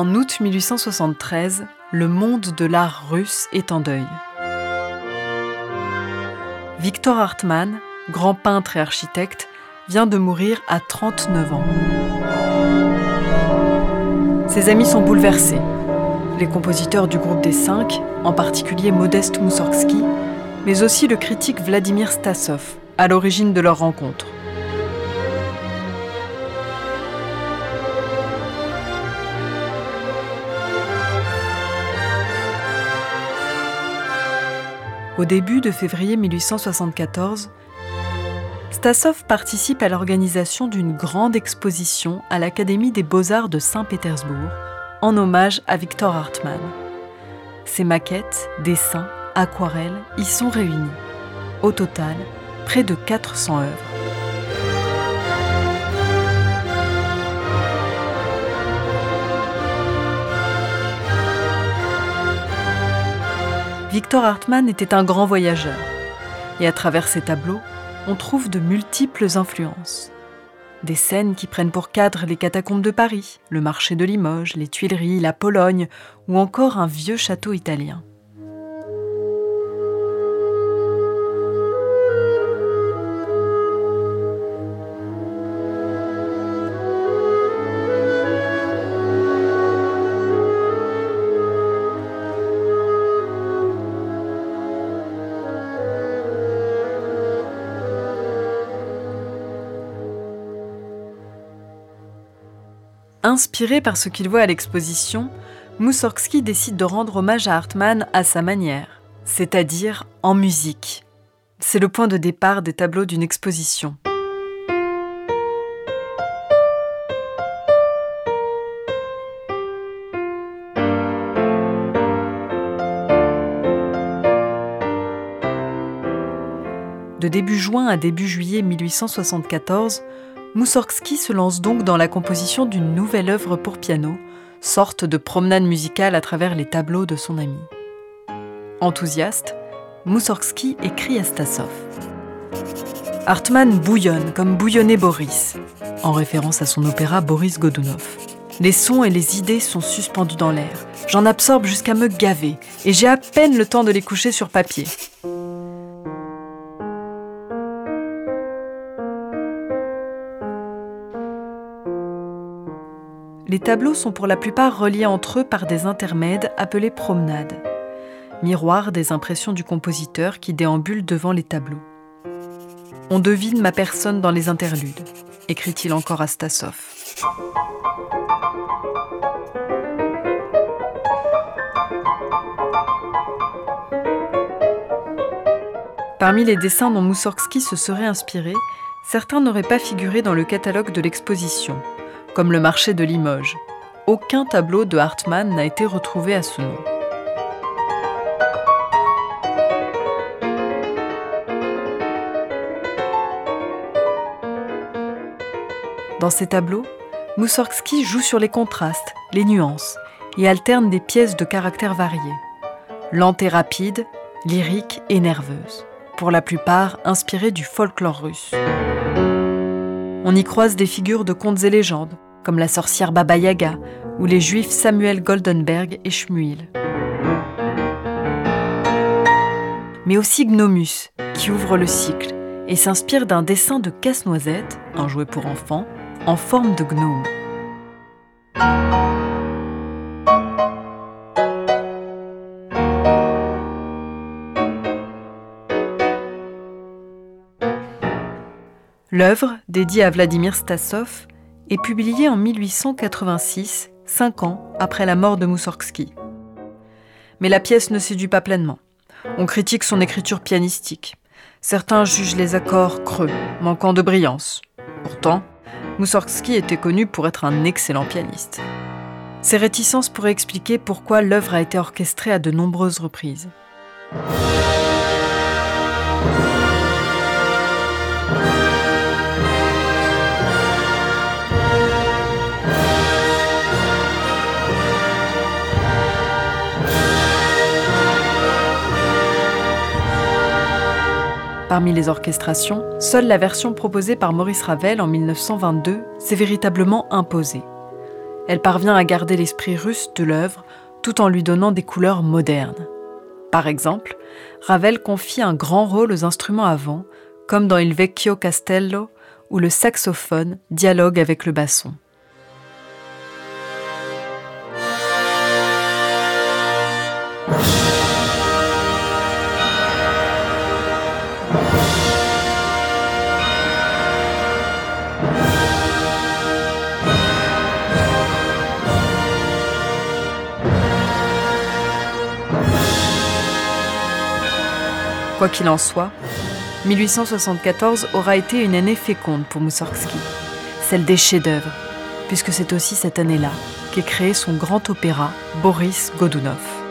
En août 1873, le monde de l'art russe est en deuil. Victor Hartmann, grand peintre et architecte, vient de mourir à 39 ans. Ses amis sont bouleversés. Les compositeurs du groupe des cinq, en particulier Modeste Moussorgsky, mais aussi le critique Vladimir Stasov, à l'origine de leur rencontre. Au début de février 1874, Stasov participe à l'organisation d'une grande exposition à l'Académie des beaux-arts de Saint-Pétersbourg en hommage à Victor Hartmann. Ses maquettes, dessins, aquarelles y sont réunis. Au total, près de 400 œuvres. Victor Hartmann était un grand voyageur. Et à travers ses tableaux, on trouve de multiples influences. Des scènes qui prennent pour cadre les catacombes de Paris, le marché de Limoges, les Tuileries, la Pologne ou encore un vieux château italien. Inspiré par ce qu'il voit à l'exposition, Moussorgsky décide de rendre hommage à Hartmann à sa manière, c'est-à-dire en musique. C'est le point de départ des tableaux d'une exposition. De début juin à début juillet 1874, Moussorgsky se lance donc dans la composition d'une nouvelle œuvre pour piano, sorte de promenade musicale à travers les tableaux de son ami. Enthousiaste, Moussorgsky écrit à Stasov. Hartmann bouillonne comme bouillonnait Boris, en référence à son opéra Boris Godunov. Les sons et les idées sont suspendus dans l'air. J'en absorbe jusqu'à me gaver, et j'ai à peine le temps de les coucher sur papier. Les tableaux sont pour la plupart reliés entre eux par des intermèdes appelés promenades, miroirs des impressions du compositeur qui déambule devant les tableaux. On devine ma personne dans les interludes, écrit-il encore à Stasov. Parmi les dessins dont Moussorgsky se serait inspiré, certains n'auraient pas figuré dans le catalogue de l'exposition, comme le marché de Limoges. Aucun tableau de Hartmann n'a été retrouvé à ce nom. Dans ces tableaux, Moussorgsky joue sur les contrastes, les nuances, et alterne des pièces de caractère variés, lentes et rapides, lyriques et nerveuses, pour la plupart inspirées du folklore russe. On y croise des figures de contes et légendes, comme la sorcière Baba Yaga ou les juifs Samuel Goldenberg et Schmuil. Mais aussi Gnomus, qui ouvre le cycle et s'inspire d'un dessin de Casse-Noisette, un jouet pour enfants, en forme de gnome. L'œuvre, dédiée à Vladimir Stasov, est publié en 1886, cinq ans après la mort de Moussorgsky. Mais la pièce ne séduit pas pleinement. On critique son écriture pianistique. Certains jugent les accords creux, manquant de brillance. Pourtant, Moussorgsky était connu pour être un excellent pianiste. Ces réticences pourraient expliquer pourquoi l'œuvre a été orchestrée à de nombreuses reprises. Parmi les orchestrations, seule la version proposée par Maurice Ravel en 1922 s'est véritablement imposée. Elle parvient à garder l'esprit russe de l'œuvre tout en lui donnant des couleurs modernes. Par exemple, Ravel confie un grand rôle aux instruments avant, comme dans Il Vecchio Castello, où le saxophone dialogue avec le basson. Quoi qu'il en soit, 1874 aura été une année féconde pour Moussorgsky, celle des chefs-d'œuvre, puisque c'est aussi cette année-là qu'est créé son grand opéra Boris Godunov.